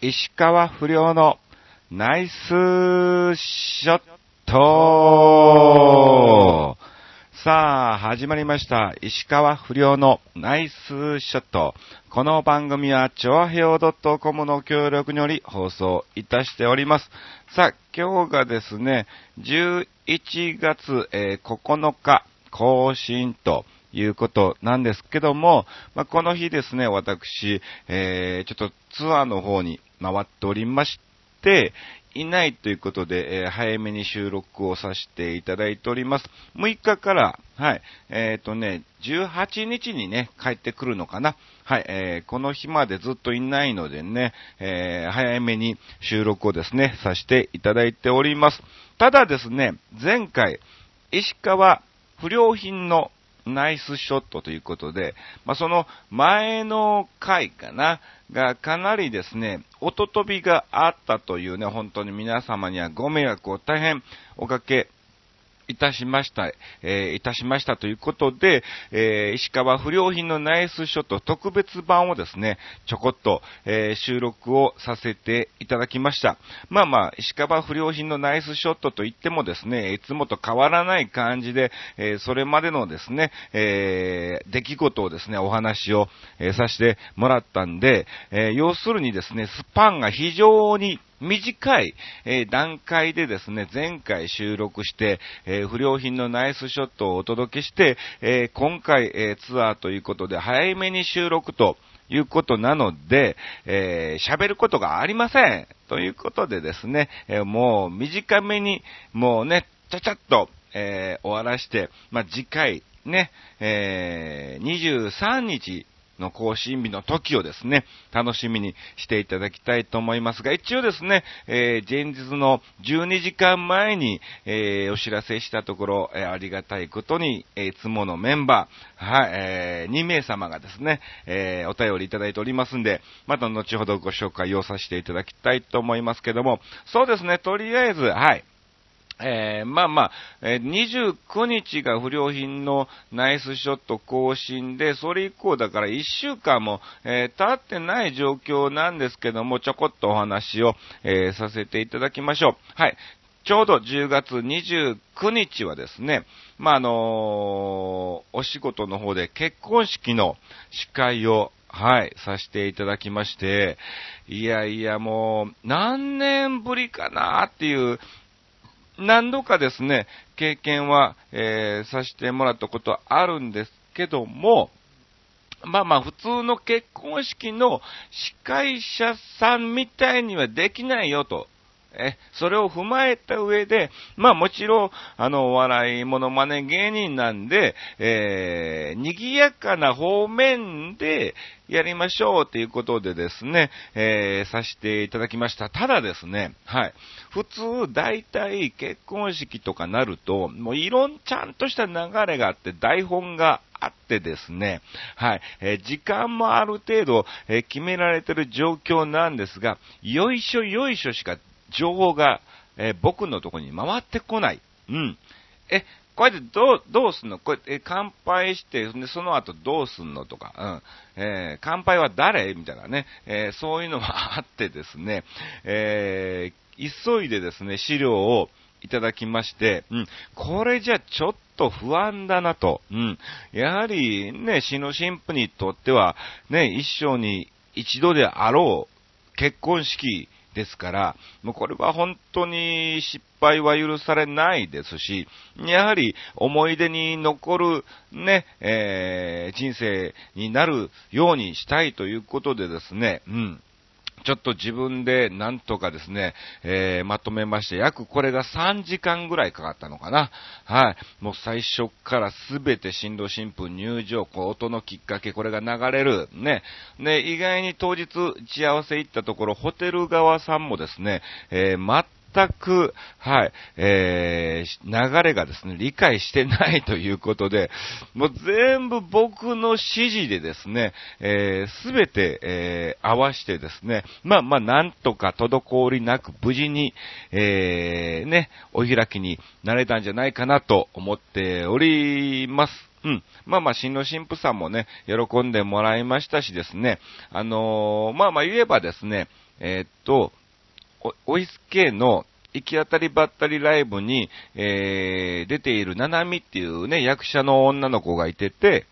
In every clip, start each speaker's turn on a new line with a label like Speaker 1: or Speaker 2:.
Speaker 1: 石川不良のナイスショットさあ、始まりました。石川不良のナイスショット。この番組は、チョアヘオ .com の協力により放送いたしております。さあ、今日がですね、11月、えー9日更新ということなんですけども、まあ、この日ですね、私、えーちょっとツアーの方に回っておりまして、いないということで、えー早めに収録をさせていただいております。6日から、はい、えっ、とね、18日にね、帰ってくるのかな。はい、えーこの日までずっといないのでね、えー早めに収録をですね、させていただいております。ただですね、前回、石川不良品のナイスショットということで、まあ、その前の回かな、がかなりですね、音飛びがあったというね、本当に皆様にはご迷惑を大変おかけいたしました、えーいたしましたということで、えー石川不良品のナイスショット特別版をですね、ちょこっと、えー収録をさせていただきました。まあまあ、石川不良品のナイスショットといってもですね、いつもと変わらない感じで、えーそれまでのですね、えー出来事をですね、お話を、えーさせてもらったんで、えー要するにですね、スパンが非常に短い、え段階でですね、前回収録して、え不良品のナイスショットをお届けして、え今回、えツアーということで早めに収録ということなので、え喋ることがありません。ということでですね、えもう短めに、もうね、ちゃちゃっと、え終わらして、まあ、次回、ね、えー23日の更新日の時をですね、楽しみにしていただきたいと思いますが、一応ですね、えー前日の12時間前に、えーお知らせしたところ、えーありがたいことに、えいつものメンバー、はい、え2名様がですね、えお便りいただいておりますんで、また後ほどご紹介をさせていただきたいと思いますけども、そうですね、とりあえず、はい、えーまあまあ、え29日が不良品のナイスショット更新で、それ以降だから1週間も、えー経ってない状況なんですけども、ちょこっとお話を、えーさせていただきましょう。はい。ちょうど10月29日はですね、まあ、あのお仕事の方で結婚式の司会をはい、させていただきまして、いやいやもう、何年ぶりかなっていう、何度かですね、経験は、えーさせてもらったことはあるんですけども、まあまあ、普通の結婚式の司会者さんみたいにはできないよと。え、それを踏まえた上で、まあもちろん、あの、お笑いモノマネ芸人なんで、えー、賑やかな方面でやりましょうということでですね、えー、させていただきました。ただですね、はい。普通、大体結婚式とかなると、もういろん、ちゃんとした流れがあって、台本があってですね、はい、えー時間もある程度、えー決められてる状況なんですが、よいしょよいしょしか情報が、えー僕のところに回ってこない。うん。え、こうやってどう、どうすんの？こうやって乾杯して、その後どうすんのとか、うん。えー乾杯は誰？みたいなね、えーそういうのはあってですね、え急いでですね、資料をいただきまして、うん、これじゃちょっと不安だなと、うん、やはりね、死の神父にとっては、ね、一生に一度であろう結婚式。ですから、もうこれは本当に失敗は許されないですし、やはり思い出に残るね、えー人生になるようにしたいということでですね、うん。ちょっと自分でなんとかですね、えーまとめまして、約これが3時間ぐらいかかったのかな。はい。もう最初からすべて新郎新婦入場、こう音のきっかけ、これが流れる。ね。で、意外に当日打ち合わせ行ったところ、ホテル側さんもですね、えー全く、はい、えー、流れがですね、理解してないということで、もう全部僕の指示でですね、えすべて、えー合わしてですね、まあまあ、なんとか滞りなく無事に、えーね、お開きになれたんじゃないかなと思っております。うん。まあまあ、新郎新婦さんもね、喜んでもらいましたしですね、あのーまあまあ言えばですね、えーっと、お、おいすけの行き当たりばったりライブに、えー、出ているななみっていうね、役者の女の子がいてて、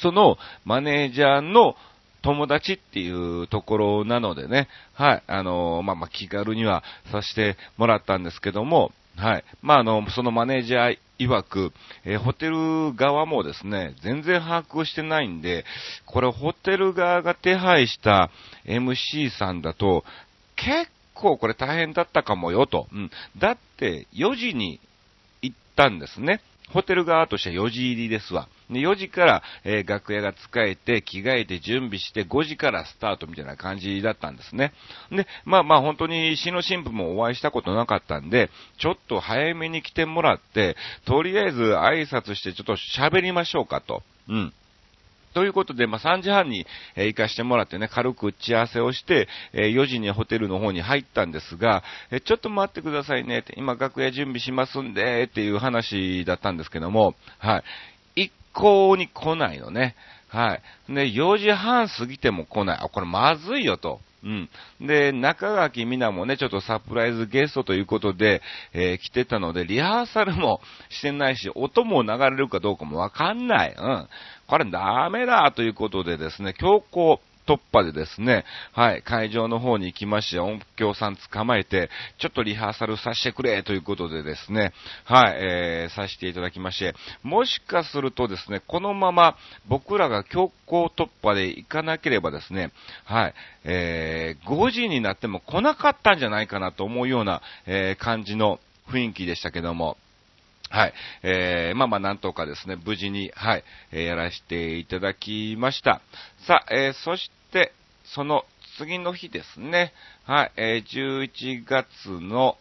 Speaker 1: そのマネージャーの友達っていうところなのでね、はい、あのまあまあ気軽にはさせてもらったんですけども、はい。まあ、あの、そのマネージャー曰く、えーホテル側もですね、全然把握してないんで、これホテル側が手配した MC さんだと、結構これ大変だったかもよと。うん。だって、4時に行ったんですね。ホテル側としては4時入りですわ。で、4時から、えー楽屋が使えて、着替えて準備して、5時からスタートみたいな感じだったんですね。で、まあまあ本当に新郎新婦もお会いしたことなかったんで、ちょっと早めに来てもらって、とりあえず挨拶してちょっと喋りましょうかと。うん。ということで、まあ、3時半に、えー行かしてもらってね、軽く打ち合わせをして、えー4時にホテルの方に入ったんですが、えーちょっと待ってくださいねって、今楽屋準備しますんで、っていう話だったんですけども、はい。一向に来ないのね。はい。で、4時半過ぎても来ない。あ、これまずいよと。うん。で、中垣みなもね、ちょっとサプライズゲストということで、えー来てたので、リハーサルもしてないし、音も流れるかどうかもわかんない。うん。これダメだということでですね、強行突破でですね、はい、会場の方に行きまして、音響さん捕まえて、ちょっとリハーサルさせてくれということでですね、はい、えー、させていただきまして、もしかするとですね、このまま僕らが強行突破で行かなければですね、はい、えー、5時になっても来なかったんじゃないかなと思うような、えー、感じの雰囲気でしたけども、はい。えー、まあまあなんとかですね、無事に、はい、えーやらせていただきました。さあ、えー、そし、その次の日ですね、はい、えー、11月の、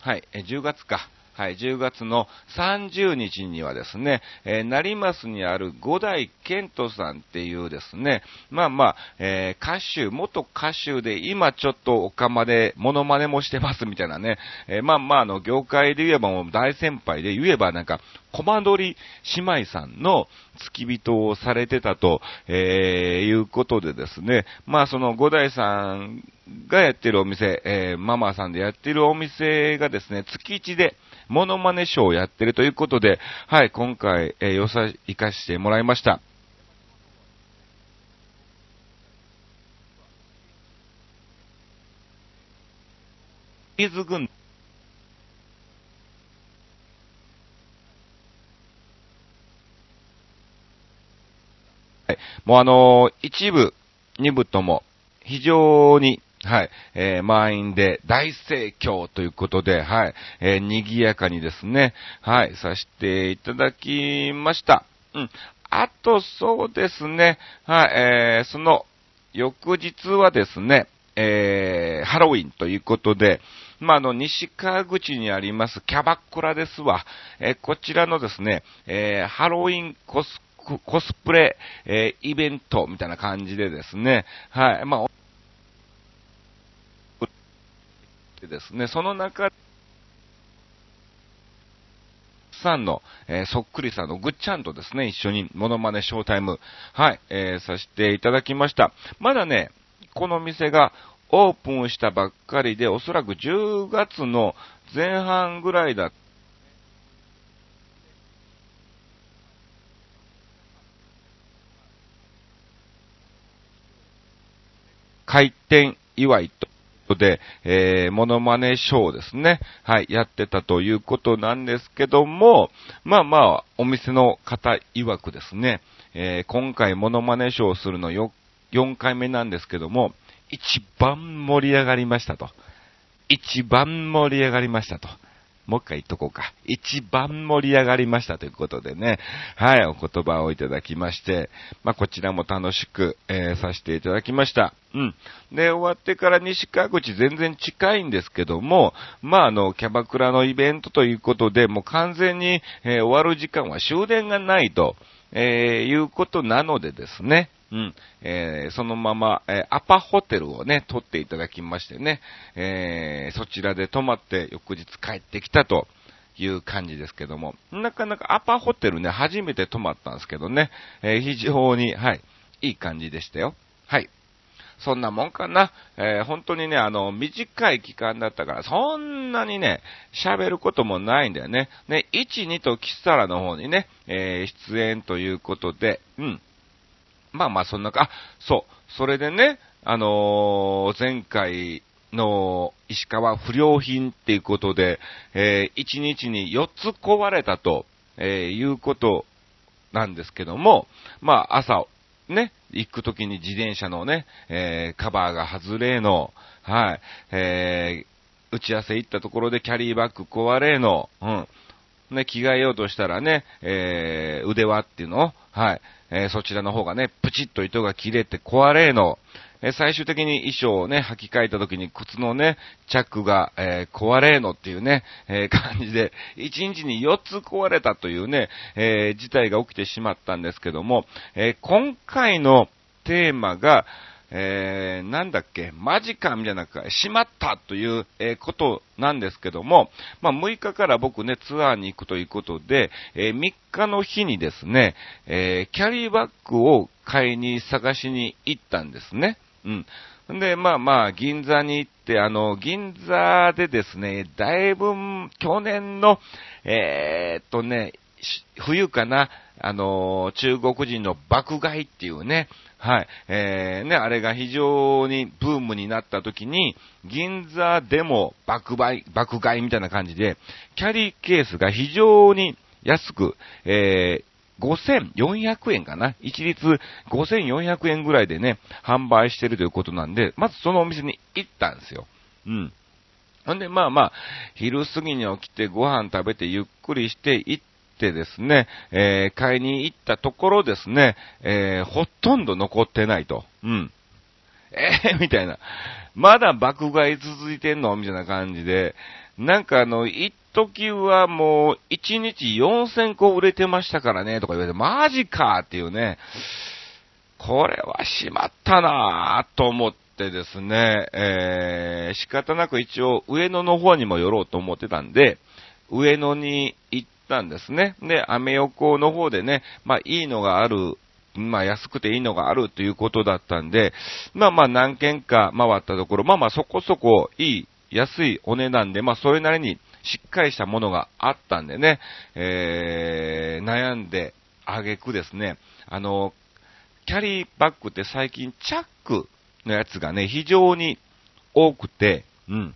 Speaker 1: はい、えー10月か。はい、10月の30日にはですね、えー、成増にある五代健人さんっていうですね、まあまあ、えー歌手、元歌手で今ちょっとおかまでモノマネもしてますみたいなね、えーまあまあ、あの、業界で言えばもう大先輩で言えばなんか、コマ撮り姉妹さんの付き人をされてたと、えーいうことでですね、まあその五代さんがやってるお店、えーママさんでやってるお店がですね、月1でモノマネショーをやってるということで、はい、今回、えー、よさ、行かしてもらいました軍はい。もうあのー一部、二部とも、非常に、はい、えー満員で大盛況ということで、はい、えー賑やかにですね、はい、させていただきました。うん。あと、そうですね、はい、えーその、翌日はですね、えーハロウィンということで、まあ、あの、西川口にありますキャバクラですわ。えーこちらのですね、えーハロウィンコス、コスプレ、えーイベントみたいな感じでですね、はい、まあ、でですね、その中さんの、えーそっくりさんのぐっちゃんとですね、一緒にモノマネショータイム、はい、えーさせていただきました。まだね、この店がオープンしたばっかりで、おそらく10月の前半ぐらいだ開店祝いと。で、えー、モノマネショーですね。はい、やってたということなんですけども、まあまあ、お店の方曰くですね、えー、今回モノマネショーをするのよ、4回目なんですけども、一番盛り上がりましたと。一番盛り上がりましたと。もう一回言っとこうか。一番盛り上がりましたということでね。はい、お言葉をいただきまして、まあ、こちらも楽しく、えーさせていただきました。うん。で、終わってから西川口全然近いんですけども、まあ、あの、キャバクラのイベントということで、もう完全に、えー終わる時間は終電がないと、えーいうことなのでですね。うん。えーそのまま、えーアパホテルをね、取っていただきましてね、えーそちらで泊まって翌日帰ってきたという感じですけども、なかなかアパホテルね、初めて泊まったんですけどね、えー、非常に、はい、いい感じでしたよ。はい。そんなもんかな。えー、本当にね、あの、短い期間だったから、そんなにね、喋ることもないんだよね。ね、1、2とキサラの方にね、えー、出演ということで、うん。まあまあ、そんなか、あ、そう。それでね、あのー、前回の石川不良品っていうことで、えー、1日に4つ壊れたと、えー、いうことなんですけども、まあ朝ね、行くときに自転車のね、えー、カバーが外れの、はい、えー、打ち合わせ行ったところでキャリーバッグ壊れの、うん、ね、着替えようとしたらね、えー、腕輪っていうのをはい、えー、そちらの方がね、プチッと糸が切れて壊れの、え最終的に衣装をね、履き替えた時に靴のね、チャックが、えー、壊れのっていうね、えー、感じで、1日に4つ壊れたというね、えー、事態が起きてしまったんですけども、え今回のテーマが、えー、なんだっけ、マジかみたいな、しまったという、えー、ことなんですけども、まあ、6日から僕ね、ツアーに行くということで、えー、3日の日にですね、えキャリーバッグを買いに探しに行ったんですね。うん。で、まあまあ、銀座に行って、あの、銀座でですね、だいぶ、去年の、えー、っとね、冬かな、あの、中国人の爆買いっていうね、はい、えー、ね、あれが非常にブームになった時に、銀座でも爆買い、爆買いみたいな感じで、キャリーケースが非常に安く、え5400円かな？一律5400円ぐらいでね、販売してるということなんで、まずそのお店に行ったんですよ。うん。ほんで、まあまあ、昼過ぎに起きてご飯食べてゆっくりして行ってですね、えー、買いに行ったところですね、えー、ほとんど残ってないと。うん。えー、みたいな。まだ爆買い続いてんの？みたいな感じで、なんかあの、一時はもう、1日4000個売れてましたからね、とか言われて、マジかっていうね、これはしまったなぁと思ってですね、えー、仕方なく一応上野の方にも寄ろうと思ってたんで、上野に行ったんですね。で、アメ横の方でね、まあいいのがあるまあ安くていいのがあるということだったんで、まあまあ何軒か回ったところ、まあまあそこそこいい、安いお値段で、まあそれなりにしっかりしたものがあったんでね、えー、悩んであげくですね、あの、キャリーバッグって最近チャックのやつがね、非常に多くて、うん。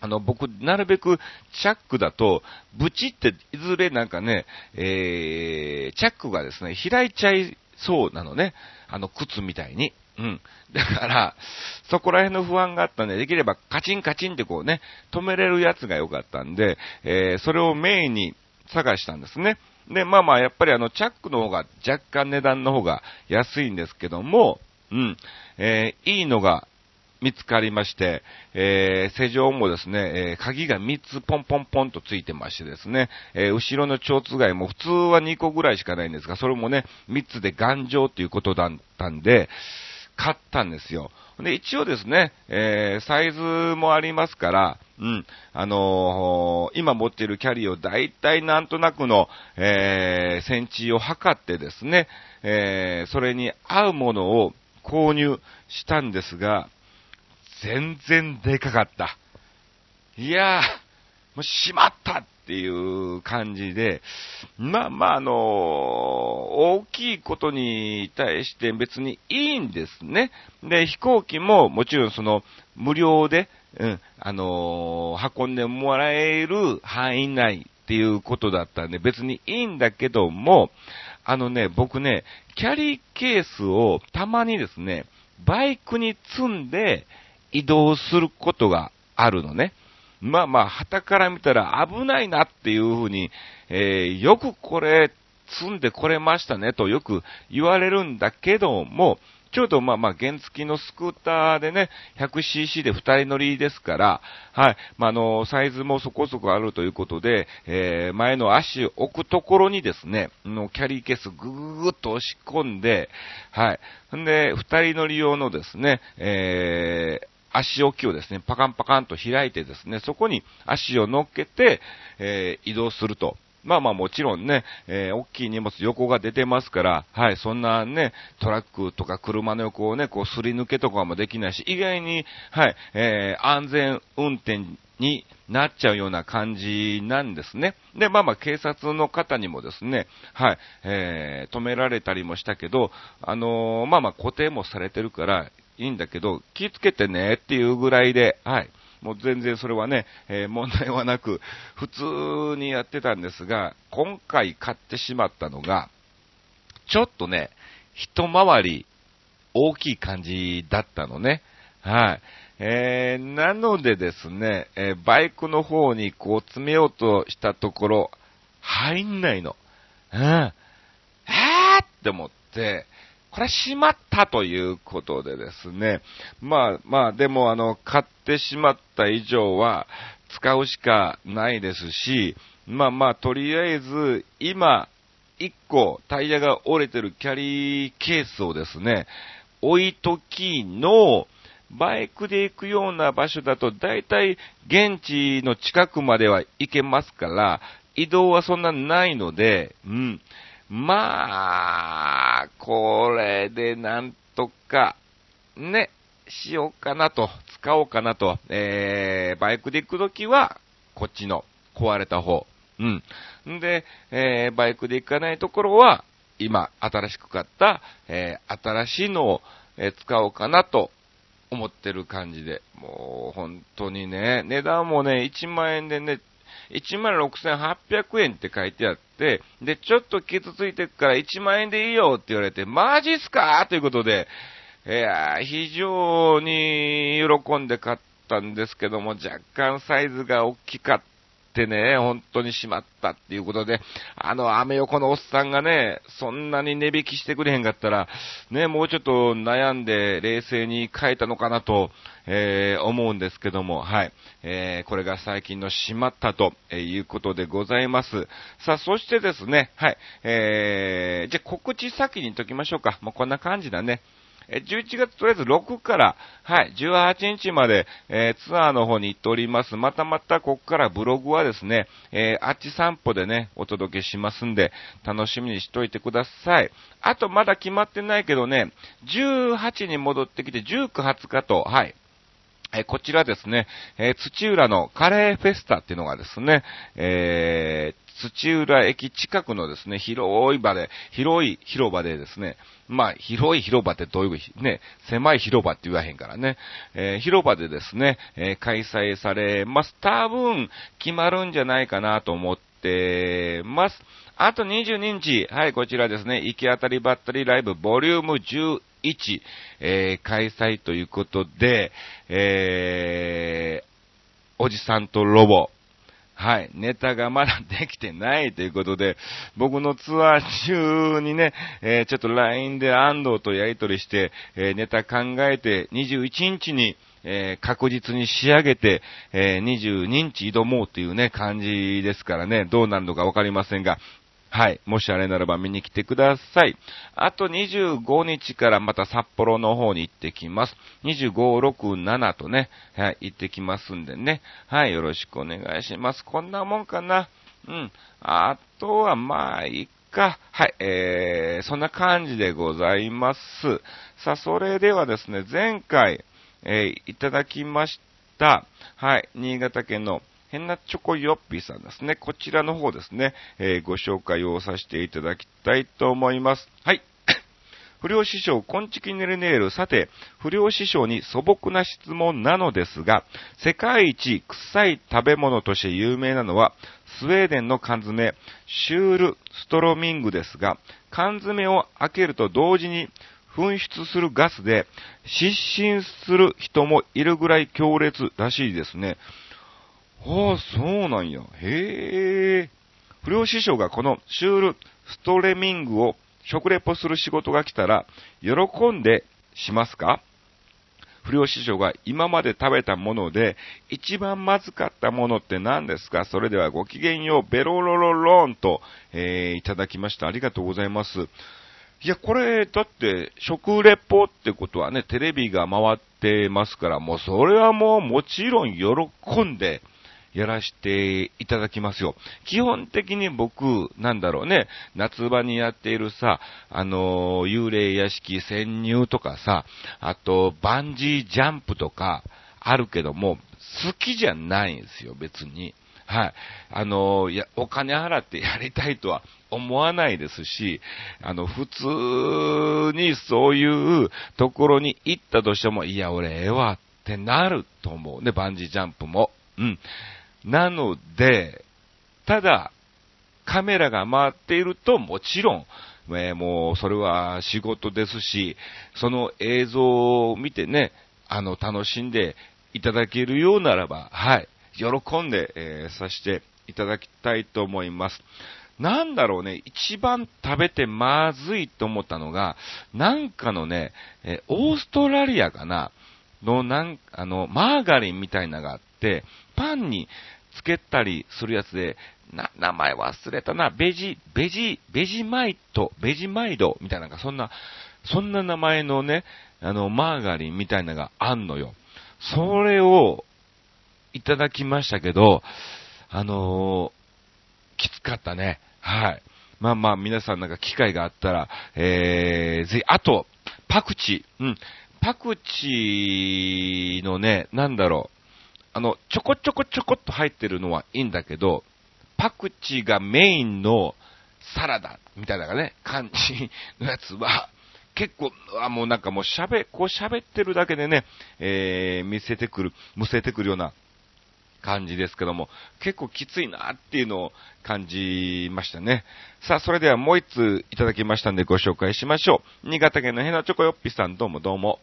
Speaker 1: あの、僕、なるべくチャックだと、ブチっていずれなんかね、えー、チャックがですね、開いちゃいそうなのね。あの、靴みたいに。うん。だから、そこら辺の不安があったんで、できればカチンカチンってこうね、止めれるやつが良かったんで、えー、それをメインに探したんですね。で、まあまあ、やっぱりあの、チャックの方が若干値段の方が安いんですけども、うん、えー、いいのが見つかりまして、えー、施錠もですね、えー、鍵が3つポンポンポンとついてましてですね、えー、後ろの蝶つがいも普通は2個ぐらいしかないんですが、それもね、3つで頑丈ということだったんで、買ったんですよ。で、一応ですね、えー、サイズもありますから、うん、あのー、今持っているキャリーを大体なんとなくの、えー、センチを測ってですね、えー、それに合うものを購入したんですが、全然でかかった。いやー、もうしまったっていう感じで、まあまあ、あのー、大きいことに対して別にいいんですね。で、飛行機ももちろんその、無料で、うん、あのー、運んでもらえる範囲内っていうことだったんで別にいいんだけども、あのね、僕ね、キャリーケースをたまにですね、バイクに積んで、移動することがあるのね。まあまあ、旗から見たら危ないなっていうふうに、えー、よくこれ積んでこれましたねとよく言われるんだけども、ちょうどまあまあ原付きのスクーターでね、100cc で2人乗りですから、はい、まあ、あの、サイズもそこそこあるということで、えー、前の足を置くところにですね、のキャリーケースぐぐーっと押し込んで、はい、んで、2人乗り用のですね、えー、足置きをですね、パカンパカンと開いてですね、そこに足を乗っけて、えー、移動すると。まあまあもちろんね、えー、大きい荷物横が出てますから、はい、そんなね、トラックとか車の横をね、こうすり抜けとかもできないし、意外に、はい、えー、安全運転になっちゃうような感じなんですね。で、まあまあ警察の方にもですね、はい、えー、止められたりもしたけど、あのー、まあまあ固定もされてるから、いいんだけど、気をつけてねっていうぐらいで、はい。もう全然それはね、えー、問題はなく、普通にやってたんですが、今回買ってしまったのが、ちょっとね、一回り大きい感じだったのね。はい。えー、なのでですね、えー、バイクの方にこう詰めようとしたところ、入んないの。うん。えーって思って、これしまったということでですね。まあまあ、でもあの、買ってしまった以上は使うしかないですし、まあまあ、とりあえず、今、1個タイヤが折れてるキャリーケースをですね、置いときの、バイクで行くような場所だと、だいたい現地の近くまでは行けますから、移動はそんなないので、うん。まあ、これでなんとか、ね、しようかなと、使おうかなと、えー、バイクで行くときは、こっちの壊れた方。うん。んで、えー、バイクで行かないところは、今、新しく買った、えー、新しいのを、えー、使おうかなと思ってる感じで、もう本当にね、値段もね、1万円でね、16,800円って書いてあって、で、ちょっと傷ついてくから1万円でいいよって言われて、マジっすか？ということで、いや非常に喜んで買ったんですけども、若干サイズが大きかった。ってね、本当にしまったっていうことで、あの、アメ横のおっさんがね、そんなに値引きしてくれへんかったら、ね、もうちょっと悩んで冷静に変えたのかなと、えー、思うんですけども、はい。えー、これが最近のしまったということでございます。さあ、そしてですね、はい。えー、じゃ告知先に言っときましょうか。もうこんな感じだね。11月とりあえず6から、はい、18日まで、えー、ツアーの方に行っております。またまたここからブログはですね、えー、あっち散歩でね、お届けしますんで、楽しみにしといてください。あとまだ決まってないけどね、18に戻ってきて、19、20日と、はい、えこちらですね、え、土浦のカレーフェスタっていうのがですね、えー、土浦駅近くのですね、広い場で、広い広場でですね、まあ、広い広場ってどういうね、狭い広場って言わへんからね、えー、広場でですね、えー、開催されます。多分、決まるんじゃないかなと思ってます。あと22日、はい、こちらですね、行き当たりばったりライブボリューム11、えー、開催ということで、えー、おじさんとロボ、はい。ネタがまだできてないということで、僕のツアー中にね、えー、ちょっと LINE で安藤とやり取りして、えー、ネタ考えて、21日に、えー、確実に仕上げて、え22日挑もうというね、感じですからね、どうなるのかわかりませんが、はい。もしあれならば見に来てください。あと25日からまた札幌の方に行ってきます。25、6、7とね、はい、行ってきますんでね。はい、よろしくお願いします。こんなもんかな。うん。あとはまあ、いっか。はい、えー、そんな感じでございます。さあ、それではですね、前回、えー、いただきました。はい、新潟県の変なチョコヨッピーさんですね。こちらの方ですね、えー、ご紹介をさせていただきたいと思います。はい。不良師匠、コンチキネルネール。さて、不良師匠に素朴な質問なのですが、世界一臭い食べ物として有名なのは、スウェーデンの缶詰、シュールストロミングですが、缶詰を開けると同時に噴出するガスで失神する人もいるぐらい強烈らしいですね。ああ、そうなんや。へえ。不良師匠がこのシュールストレミングを食レポする仕事が来たら、喜んでしますか？不良師匠が今まで食べたもので、一番まずかったものって何ですか？それではごきげんよう、ベロロロローンと、えー、いただきました。ありがとうございます。いや、これ、だって、食レポってことはね、テレビが回ってますから、もうそれはもうもちろん喜んで、やらしていただきますよ。基本的に僕、なんだろうね、夏場にやっているさ、あの、幽霊屋敷潜入とかさ、あと、バンジージャンプとか、あるけども、好きじゃないんですよ、別に。はい。あの、いや、お金払ってやりたいとは思わないですし、あの、普通にそういうところに行ったとしても、いや、俺、ええわってなると思うね、バンジージャンプも。うん。なので、ただ、カメラが回っていると、もちろん、えー、もう、それは仕事ですし、その映像を見てね、あの、楽しんでいただけるようならば、はい、喜んで、えー、させていただきたいと思います。なんだろうね、一番食べてまずいと思ったのが、なんかのね、え、オーストラリアかな、の、なん、あの、マーガリンみたいなのがあって、パンにつけたりするやつで、な、名前忘れたな、ベジ、ベジ、ベジマイト、ベジマイドみたいな、そんな、そんな名前のね、あの、マーガリンみたいなのがあんのよ。それを、いただきましたけど、あのー、きつかったね。はい。まあまあ、皆さんなんか機会があったら、えー、ぜひ、あと、パクチー。うん。パクチーのね、なんだろう。あの、ちょこちょこちょこっと入ってるのはいいんだけど、パクチーがメインのサラダみたいなね、感じのやつは、結構、あもうなんかもう喋、こう喋ってるだけでね、えー、見せてくる、むせてくるような感じですけども、結構きついなっていうのを感じましたね。さあ、それではもう一通いただきましたんでご紹介しましょう。新潟県のヘナチョコヨッピさんどうもどうも。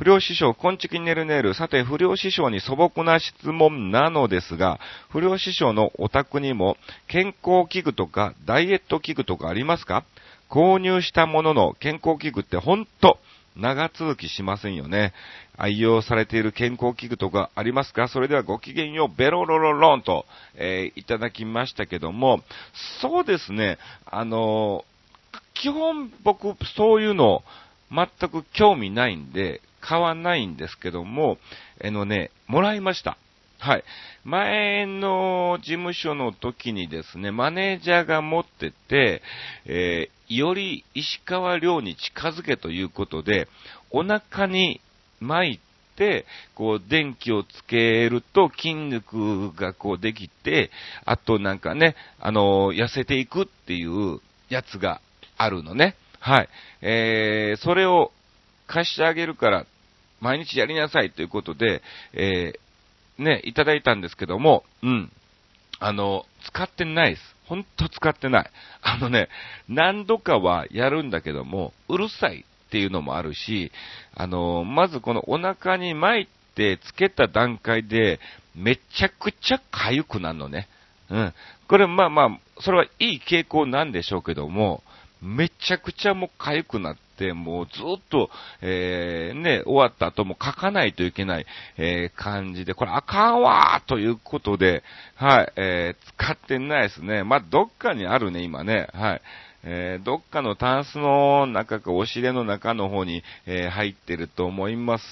Speaker 1: 不良師匠、こんちきねるねる。さて、不良師匠に素朴な質問なのですが、不良師匠のお宅にも健康器具とかダイエット器具とかありますか？購入したものの健康器具ってほんと長続きしませんよね。愛用されている健康器具とかありますか？それではごきげんよう、ベロロロロンと、えー、いただきましたけども、そうですね、あのー、基本僕そういうの全く興味ないんで、買わないんですけども、あのね、もらいました。はい。前の事務所の時にですね、マネージャーが持ってて、えー、より石川遼に近づけということで、お腹に巻いて、こう、電気をつけると筋肉がこうできて、あとなんかね、あのー、痩せていくっていうやつがあるのね。はい。えー、それを貸してあげるから、毎日やりなさいということで、えー、ね、いただいたんですけども、うん。あの、使ってないです。ほんと使ってない。あのね、何度かはやるんだけども、うるさいっていうのもあるし、あの、まずこのお腹に巻いてつけた段階で、めちゃくちゃ痒くなるのね。うん。これまあまあ、それはいい傾向なんでしょうけども、めちゃくちゃもう痒くなって、もうずっと、えー、ね、終わった後も書かないといけない、えー、感じで、これあかんわーということで、はい、えー、使ってないですね。まあ、どっかにあるね、今ね。はい。えー、どっかのタンスの中か、押し入れの中の方に、えー、入ってると思います。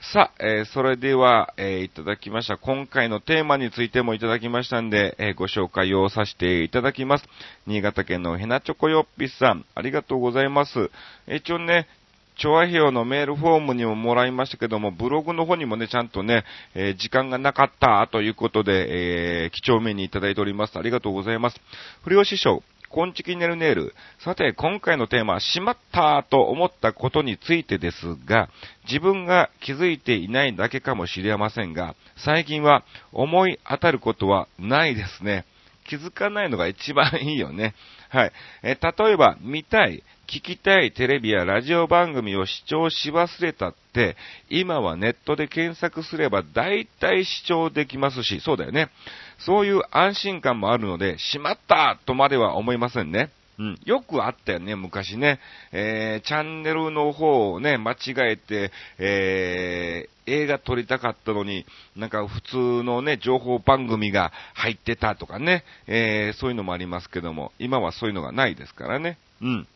Speaker 1: さあ、えー、それでは、えいただきました。今回のテーマについてもいただきましたんで、えご紹介をさせていただきます。新潟県のヘナチョコヨッピさん、ありがとうございます。一応ね、調和表のメールフォームにももらいましたけども、ブログの方にもね、ちゃんとね、えー、時間がなかったということで、えー、貴重面にいただいております。ありがとうございます。不良師匠、コンチキネルネール。さて、今回のテーマ、しまったと思ったことについてですが、自分が気づいていないだけかもしれませんが、最近は思い当たることはないですね。気づかないのが一番いいよね。はい。え例えば、見たい、聞きたいテレビやラジオ番組を視聴し忘れたって、今はネットで検索すれば大体視聴できますし、そうだよね。そういう安心感もあるので、しまったとまでは思いませんね。うん。よくあったよね、昔ね。えー、チャンネルの方をね、間違えて、えー、映画撮りたかったのに、なんか普通のね、情報番組が入ってたとかね、えー、そういうのもありますけども、今はそういうのがないですからね。うん。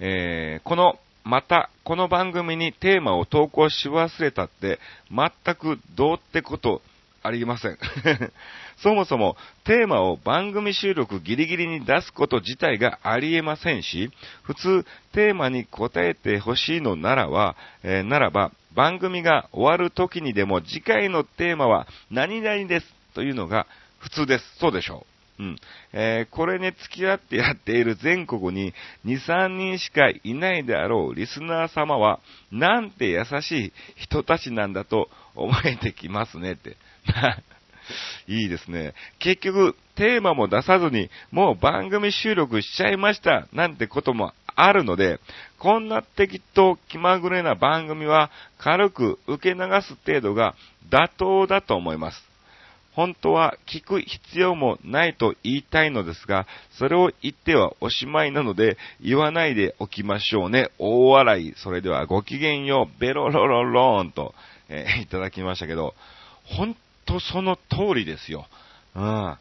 Speaker 1: えー、この、また、この番組にテーマを投稿し忘れたって、全くどうってことありません。そもそもテーマを番組収録ギリギリに出すこと自体がありえませんし、普通テーマに答えてほしいのならば、えー、ならば番組が終わる時にでも次回のテーマは何々ですというのが普通です。そうでしょうう。ん。えー、これに付き合ってやっている全国に2、3人しかいないであろうリスナー様は、なんて優しい人たちなんだと思えてきますねって。いいですね。結局、テーマも出さずに、もう番組収録しちゃいました、なんてこともあるので、こんな適当気まぐれな番組は軽く受け流す程度が妥当だと思います。本当は聞く必要もないと言いたいのですが、それを言ってはおしまいなので、言わないでおきましょうね。大笑い。それではごきげんよう。ベロロロローンと、えー、いただきましたけど、本当その通りですよ。うん。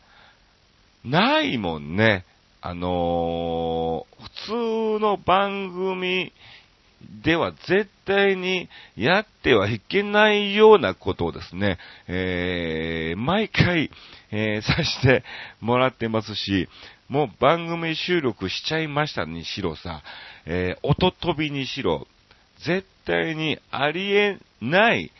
Speaker 1: ないもんね。あのー、普通の番組では絶対にやってはいけないようなことをですね、えー、毎回、えー、させてもらってますし、もう番組収録しちゃいましたにしろさ、えー、音飛びにしろ、絶対にありえない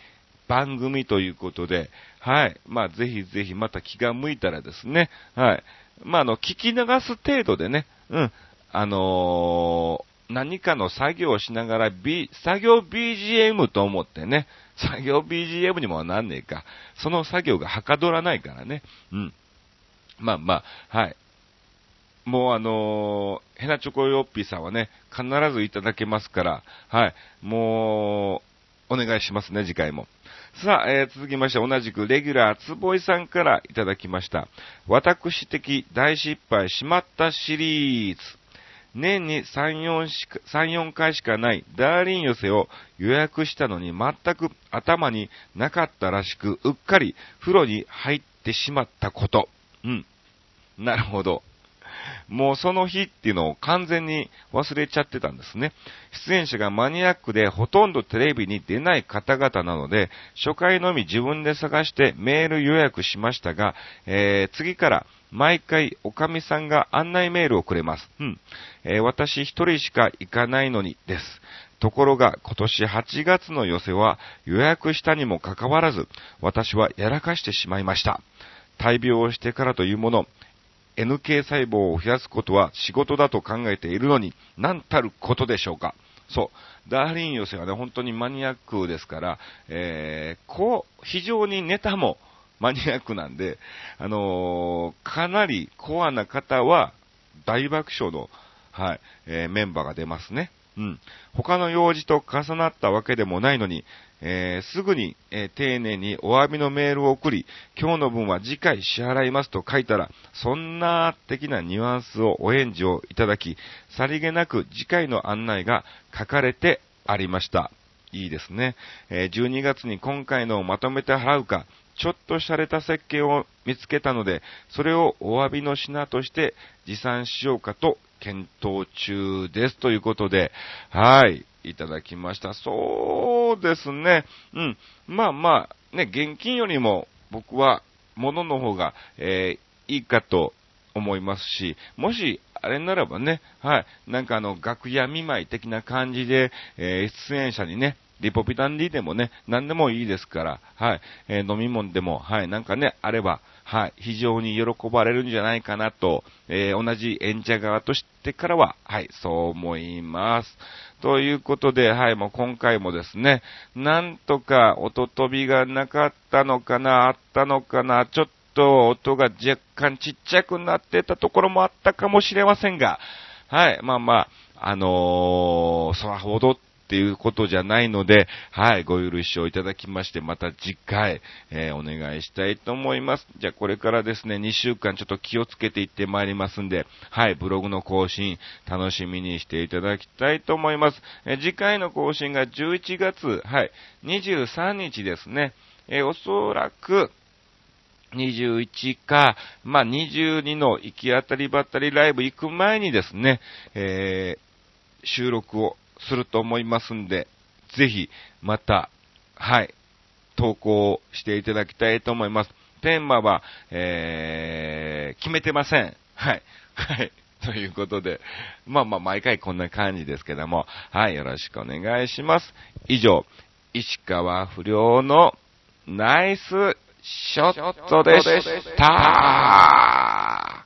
Speaker 1: 番組ということで、はい。まあ、ぜひぜひまた気が向いたらですね、はい。まあ、あの、聞き流す程度でね、うん、あのー、何かの作業をしながら、B、作業 BGM と思ってね、作業 BGM にもなんねえか。その作業がはかどらないからね。うん。まあまあ、はい。もうあのー、ヘナチョコヨッピーさんはね、必ずいただけますから、はい。もう、お願いしますね、次回も。さあ、えー、続きまして同じくレギュラーつぼいさんからいただきました。私的大失敗しまったシリーズ。年に3、4, 3 4回しかないダーリン寄せを予約したのに全く頭になかったらしく、うっかり風呂に入ってしまったこと。うん。なるほど。もうその日っていうのを完全に忘れちゃってたんですね。出演者がマニアックでほとんどテレビに出ない方々なので、初回のみ自分で探してメール予約しましたが、えー、次から毎回、おかみさんが案内メールをくれます。うん。えー、私一人しか行かないのに、です。ところが、今年8月の寄せは予約したにもかかわらず、私はやらかしてしまいました。大病をしてからというもの、NK 細胞を増やすことは仕事だと考えているのに、何たることでしょうか。そう。ダーリン寄せはね、本当にマニアックですから、えー、こう、非常にネタもマニアックなんで、あのー、かなりコアな方は大爆笑の、はい、えー、メンバーが出ますね。うん。他の用事と重なったわけでもないのに、えー、すぐに、えー、丁寧にお詫びのメールを送り、今日の分は次回支払いますと書いたら、そんな的なニュアンスをお返事をいただき、さりげなく次回の案内が書かれてありました。いいですね。えー、12月に今回のをまとめて払うか、ちょっと洒落た設計を見つけたので、それをお詫びの品として持参しようかと検討中です。ということで、はい。いただきました。そうですね。うん。まあまあ、ね、現金よりも僕は物の方が、えー、いいかと思いますし、もし、あれならばね、はい、なんかあの、楽屋見舞い的な感じで、えー、出演者にね、リポピタン D でもね、何でもいいですから、はい、えー、飲み物でも、はい、なんかね、あれば、はい、非常に喜ばれるんじゃないかなと、えー、同じ演者側としてからは、はい、そう思います。ということで、はい、もう今回もですね、なんとか音飛びがなかったのかな、あったのかな、ちょっと音が若干ちっちゃくなってたところもあったかもしれませんが、はい、まあまあ、あのー、そらほどっていうことじゃないので、はい、ご許しをいただきまして、また次回、えー、お願いしたいと思います。じゃあこれからですね、2週間ちょっと気をつけていってまいりますんで、はい、ブログの更新、楽しみにしていただきたいと思います。えー、次回の更新が11月、はい、23日ですね。えー、おそらく、21か、まあ、22の行き当たりばったりライブ行く前にですね、えー収録をすると思いますんで、ぜひ、また、はい、投稿していただきたいと思います。テーマは、えー、決めてません。はい。はい。ということで、まあまあ毎回こんな感じですけども、はい、よろしくお願いします。以上、石川不良のナイスショットでした。